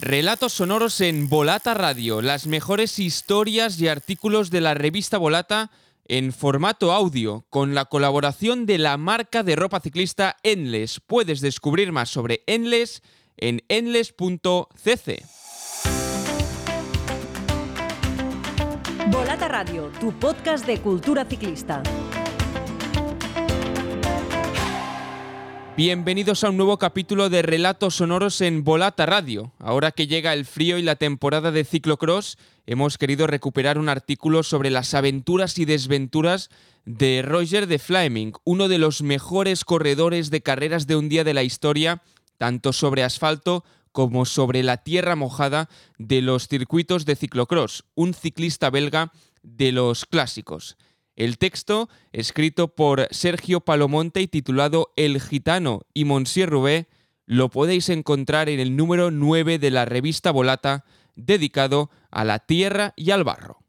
Relatos sonoros en Volata Radio, las mejores historias y artículos de la revista Volata en formato audio, con la colaboración de la marca de ropa ciclista Endless. Puedes descubrir más sobre Endless en endless.cc. Volata Radio, tu podcast de cultura ciclista. Bienvenidos a un nuevo capítulo de Relatos Sonoros en Volata Radio. Ahora que llega el frío y la temporada de ciclocross, hemos querido recuperar un artículo sobre las aventuras y desventuras de Roger de Fleming, uno de los mejores corredores de carreras de un día de la historia, tanto sobre asfalto como sobre la tierra mojada de los circuitos de ciclocross, un ciclista belga de los clásicos. El texto, escrito por Sergio Palomonte y titulado El Gitano y Monsieur Roubaix, lo podéis encontrar en el número 9 de la revista Volata, dedicado a la tierra y al barro.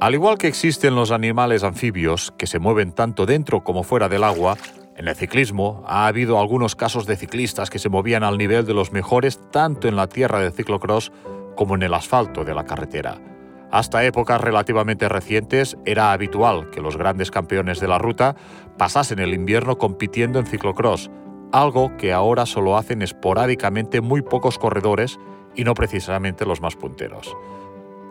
Al igual que existen los animales anfibios que se mueven tanto dentro como fuera del agua, en el ciclismo ha habido algunos casos de ciclistas que se movían al nivel de los mejores tanto en la tierra del ciclocross como en el asfalto de la carretera. Hasta épocas relativamente recientes era habitual que los grandes campeones de la ruta pasasen el invierno compitiendo en ciclocross, algo que ahora solo hacen esporádicamente muy pocos corredores y no precisamente los más punteros.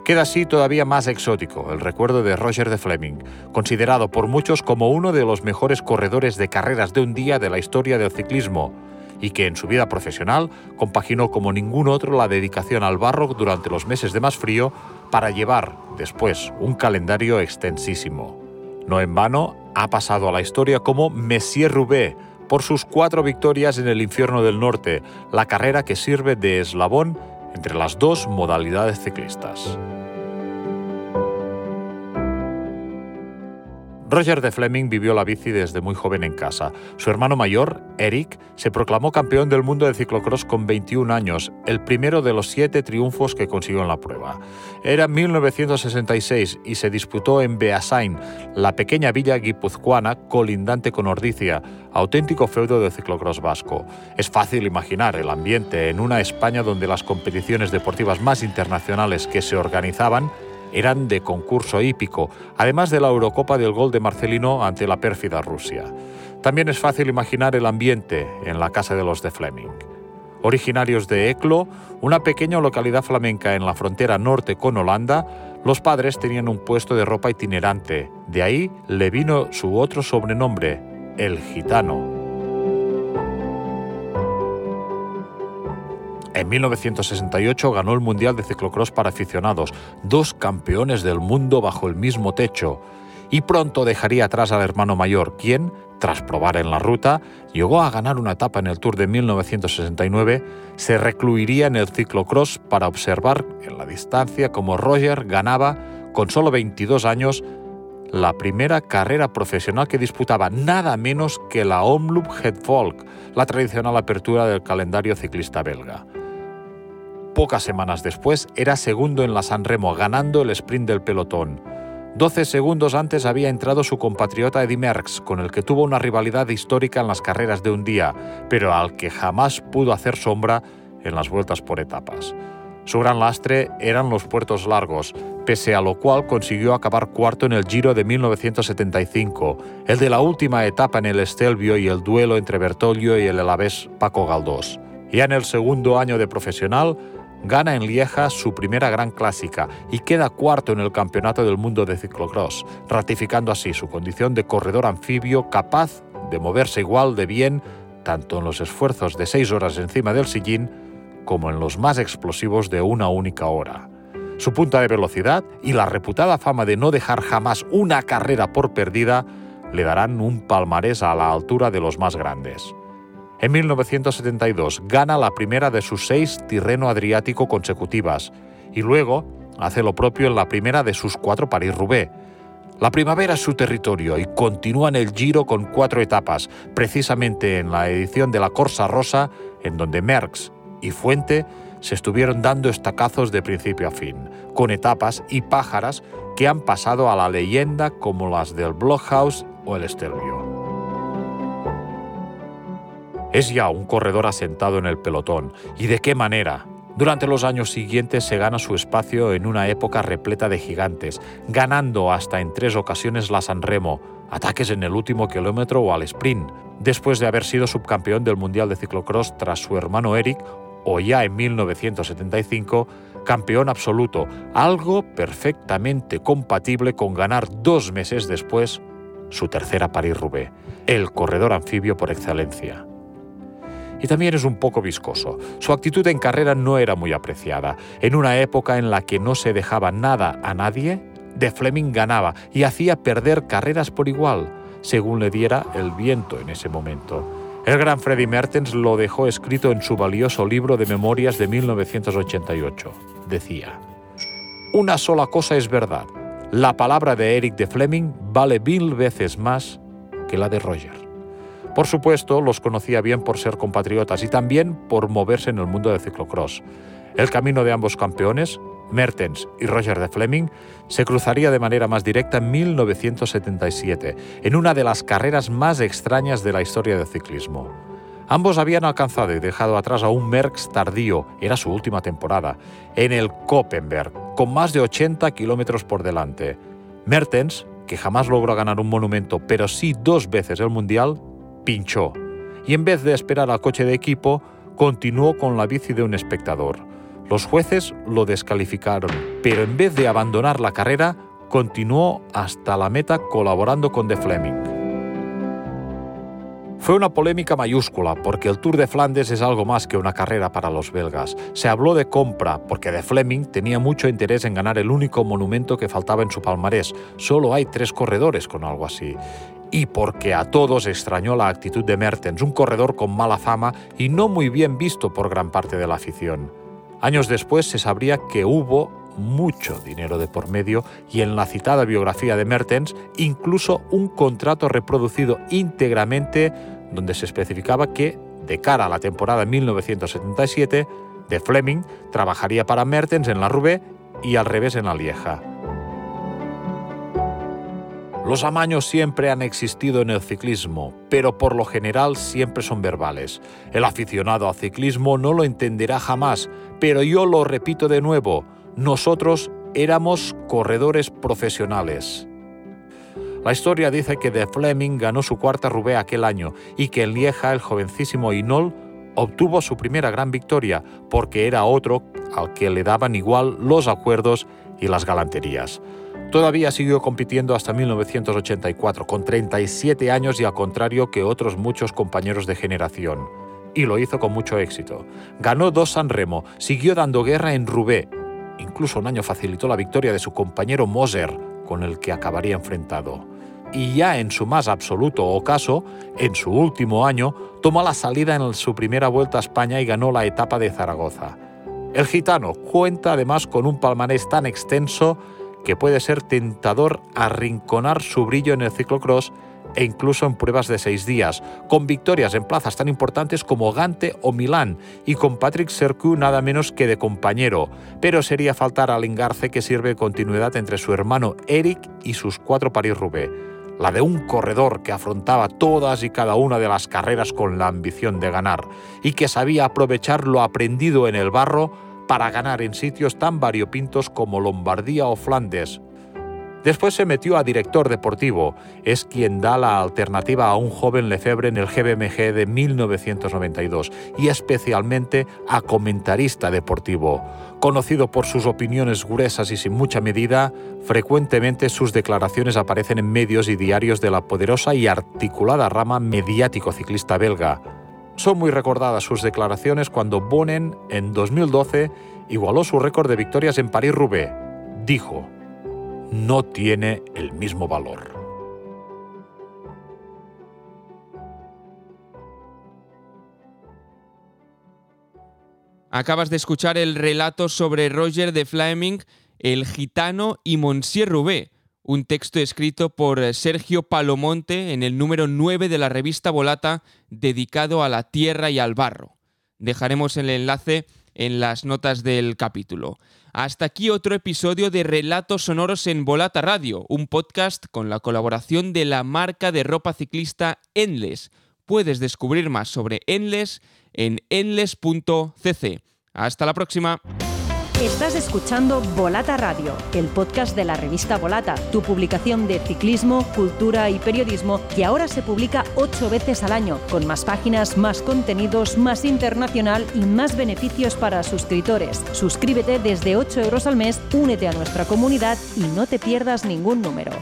Queda así todavía más exótico el recuerdo de Roger de Fleming, considerado por muchos como uno de los mejores corredores de carreras de un día de la historia del ciclismo, y que en su vida profesional compaginó como ningún otro la dedicación al barro durante los meses de más frío para llevar después un calendario extensísimo. No en vano ha pasado a la historia como Messier Roubaix por sus cuatro victorias en el infierno del norte, la carrera que sirve de eslabón entre las dos modalidades ciclistas. Roger de Fleming vivió la bici desde muy joven en casa. Su hermano mayor, Eric, se proclamó campeón del mundo de ciclocross con 21 años, el primero de los siete triunfos que consiguió en la prueba. Era 1966 y se disputó en Beasain, la pequeña villa guipuzcoana colindante con Ordicia, auténtico feudo de ciclocross vasco. Es fácil imaginar el ambiente en una España donde las competiciones deportivas más internacionales que se organizaban eran de concurso hípico, además de la Eurocopa del gol de Marcelino ante la pérfida Rusia. También es fácil imaginar el ambiente en la casa de los de Fleming. Originarios de Eclo, una pequeña localidad flamenca en la frontera norte con Holanda, los padres tenían un puesto de ropa itinerante. De ahí le vino su otro sobrenombre, el gitano. En 1968 ganó el Mundial de Ciclocross para aficionados, dos campeones del mundo bajo el mismo techo, y pronto dejaría atrás al hermano mayor, quien, tras probar en la ruta, llegó a ganar una etapa en el Tour de 1969, se recluiría en el ciclocross para observar en la distancia como Roger ganaba, con solo 22 años, la primera carrera profesional que disputaba nada menos que la Omloop Het Volk, la tradicional apertura del calendario ciclista belga. Pocas semanas después era segundo en la San Remo, ganando el sprint del pelotón. Doce segundos antes había entrado su compatriota Eddy Merckx, con el que tuvo una rivalidad histórica en las carreras de un día, pero al que jamás pudo hacer sombra en las vueltas por etapas. Su gran lastre eran los puertos largos, pese a lo cual consiguió acabar cuarto en el Giro de 1975, el de la última etapa en el Estelvio y el duelo entre Bertoglio y el elavés Paco Galdós. Ya en el segundo año de profesional, gana en Lieja su primera gran clásica y queda cuarto en el Campeonato del Mundo de Ciclocross, ratificando así su condición de corredor anfibio capaz de moverse igual de bien tanto en los esfuerzos de seis horas encima del sillín como en los más explosivos de una única hora. Su punta de velocidad y la reputada fama de no dejar jamás una carrera por perdida le darán un palmarés a la altura de los más grandes. En 1972 gana la primera de sus seis Tirreno Adriático consecutivas y luego hace lo propio en la primera de sus cuatro París-Roubaix. La primavera es su territorio y continúa en el Giro con cuatro etapas, precisamente en la edición de la Corsa Rosa, en donde Merckx y Fuente se estuvieron dando estacazos de principio a fin, con etapas y pájaras que han pasado a la leyenda como las del Blockhouse o el Stelvio. Es ya un corredor asentado en el pelotón, y de qué manera. Durante los años siguientes se gana su espacio en una época repleta de gigantes, ganando hasta en tres ocasiones la San Remo, ataques en el último kilómetro o al sprint, después de haber sido subcampeón del Mundial de Ciclocross tras su hermano Eric, o ya en 1975, campeón absoluto, algo perfectamente compatible con ganar dos meses después su tercera París-Roubaix, el corredor anfibio por excelencia y también es un poco viscoso. Su actitud en carrera no era muy apreciada. En una época en la que no se dejaba nada a nadie, De Fleming ganaba y hacía perder carreras por igual, según le diera el viento en ese momento. El gran Freddy Mertens lo dejó escrito en su valioso libro de memorias de 1988. Decía, Una sola cosa es verdad. La palabra de Eric de Fleming vale mil veces más que la de Roger. Por supuesto, los conocía bien por ser compatriotas y también por moverse en el mundo del ciclocross. El camino de ambos campeones, Mertens y Roger de Fleming, se cruzaría de manera más directa en 1977, en una de las carreras más extrañas de la historia del ciclismo. Ambos habían alcanzado y dejado atrás a un Merckx tardío, era su última temporada, en el Koppenberg, con más de 80 kilómetros por delante. Mertens, que jamás logró ganar un monumento, pero sí dos veces el Mundial, pinchó y en vez de esperar al coche de equipo, continuó con la bici de un espectador. Los jueces lo descalificaron, pero en vez de abandonar la carrera, continuó hasta la meta colaborando con De Fleming. Fue una polémica mayúscula porque el Tour de Flandes es algo más que una carrera para los belgas. Se habló de compra porque De Fleming tenía mucho interés en ganar el único monumento que faltaba en su palmarés. Solo hay tres corredores con algo así y porque a todos extrañó la actitud de Mertens, un corredor con mala fama y no muy bien visto por gran parte de la afición. Años después se sabría que hubo mucho dinero de por medio y en la citada biografía de Mertens incluso un contrato reproducido íntegramente donde se especificaba que, de cara a la temporada 1977, de Fleming trabajaría para Mertens en la Rubé y al revés en la Lieja. Los amaños siempre han existido en el ciclismo, pero por lo general siempre son verbales. El aficionado al ciclismo no lo entenderá jamás, pero yo lo repito de nuevo, nosotros éramos corredores profesionales. La historia dice que De Fleming ganó su cuarta Roubaix aquel año y que en Lieja el jovencísimo Inol obtuvo su primera gran victoria porque era otro al que le daban igual los acuerdos y las galanterías. Todavía siguió compitiendo hasta 1984, con 37 años y al contrario que otros muchos compañeros de generación. Y lo hizo con mucho éxito. Ganó dos San Remo, siguió dando guerra en Roubaix. Incluso un año facilitó la victoria de su compañero Moser, con el que acabaría enfrentado. Y ya en su más absoluto ocaso, en su último año, tomó la salida en su primera vuelta a España y ganó la etapa de Zaragoza. El gitano cuenta además con un palmarés tan extenso que puede ser tentador arrinconar su brillo en el ciclocross e incluso en pruebas de seis días, con victorias en plazas tan importantes como Gante o Milán y con Patrick Sercu nada menos que de compañero, pero sería faltar al engarce que sirve de continuidad entre su hermano Eric y sus cuatro París-Roubaix, la de un corredor que afrontaba todas y cada una de las carreras con la ambición de ganar y que sabía aprovechar lo aprendido en el barro para ganar en sitios tan variopintos como Lombardía o Flandes. Después se metió a director deportivo, es quien da la alternativa a un joven Lefebvre en el GBMG de 1992 y especialmente a comentarista deportivo. Conocido por sus opiniones gruesas y sin mucha medida, frecuentemente sus declaraciones aparecen en medios y diarios de la poderosa y articulada rama mediático ciclista belga. Son muy recordadas sus declaraciones cuando Bonen, en 2012, igualó su récord de victorias en París-Roubaix. Dijo, no tiene el mismo valor. Acabas de escuchar el relato sobre Roger de Fleming, el gitano y Monsieur Roubaix, un texto escrito por eh, Sergio Palomonte en el número 9 de la revista Volata dedicado a la tierra y al barro. Dejaremos el enlace en las notas del capítulo. Hasta aquí otro episodio de Relatos Sonoros en Volata Radio, un podcast con la colaboración de la marca de ropa ciclista Endless. Puedes descubrir más sobre Endless en endless.cc. Hasta la próxima. Estás escuchando Volata Radio, el podcast de la revista Volata, tu publicación de ciclismo, cultura y periodismo que ahora se publica ocho veces al año, con más páginas, más contenidos, más internacional y más beneficios para suscriptores. Suscríbete desde 8 euros al mes, únete a nuestra comunidad y no te pierdas ningún número.